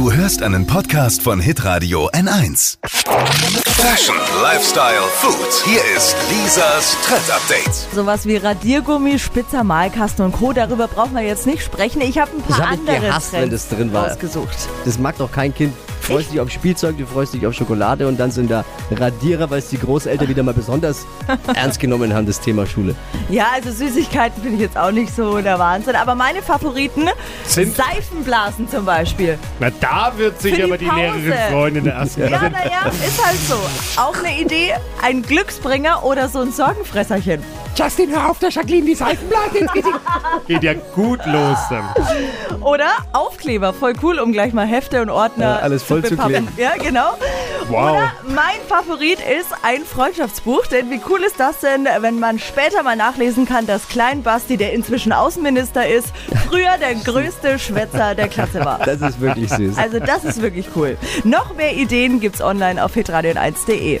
Du hörst einen Podcast von Hitradio N1. Fashion, Lifestyle, Food. Hier ist Lisas Trend Update. Sowas wie Radiergummi, Spitzer Malkasten und Co. Darüber brauchen wir jetzt nicht sprechen. Ich habe ein paar Das hab ich andere gehasst, wenn Trends das drin war. ausgesucht. Das mag doch kein Kind. Du freust dich auf Spielzeug, du freust dich auf Schokolade und dann sind da Radierer, weil es die Großeltern wieder mal besonders ernst genommen haben, das Thema Schule. Ja, also Süßigkeiten finde ich jetzt auch nicht so der Wahnsinn. Aber meine Favoriten Sind- Seifenblasen zum Beispiel. Na, da wird sich Für die aber die Pause. Lehrerin freuen in der ersten Ja, Klasse. naja, ist halt so. Auch eine Idee, ein Glücksbringer oder so ein Sorgenfresserchen. Justin, hör auf, der Jacqueline die Seifenblase ins Gesicht. Geht ja gut los dann. Oder Aufkleber, voll cool, um gleich mal Hefte und Ordner Ja, alles voll zu bepappen. kleben. Ja, genau. Wow. Oder mein Favorit ist ein Freundschaftsbuch, denn wie cool ist das denn, wenn man später mal nachlesen kann, dass Klein Basti, der inzwischen Außenminister ist, früher der größte Schwätzer der Klasse war. Das ist wirklich süß. Also das ist wirklich cool. Noch mehr Ideen gibt's online auf hitradion1.de.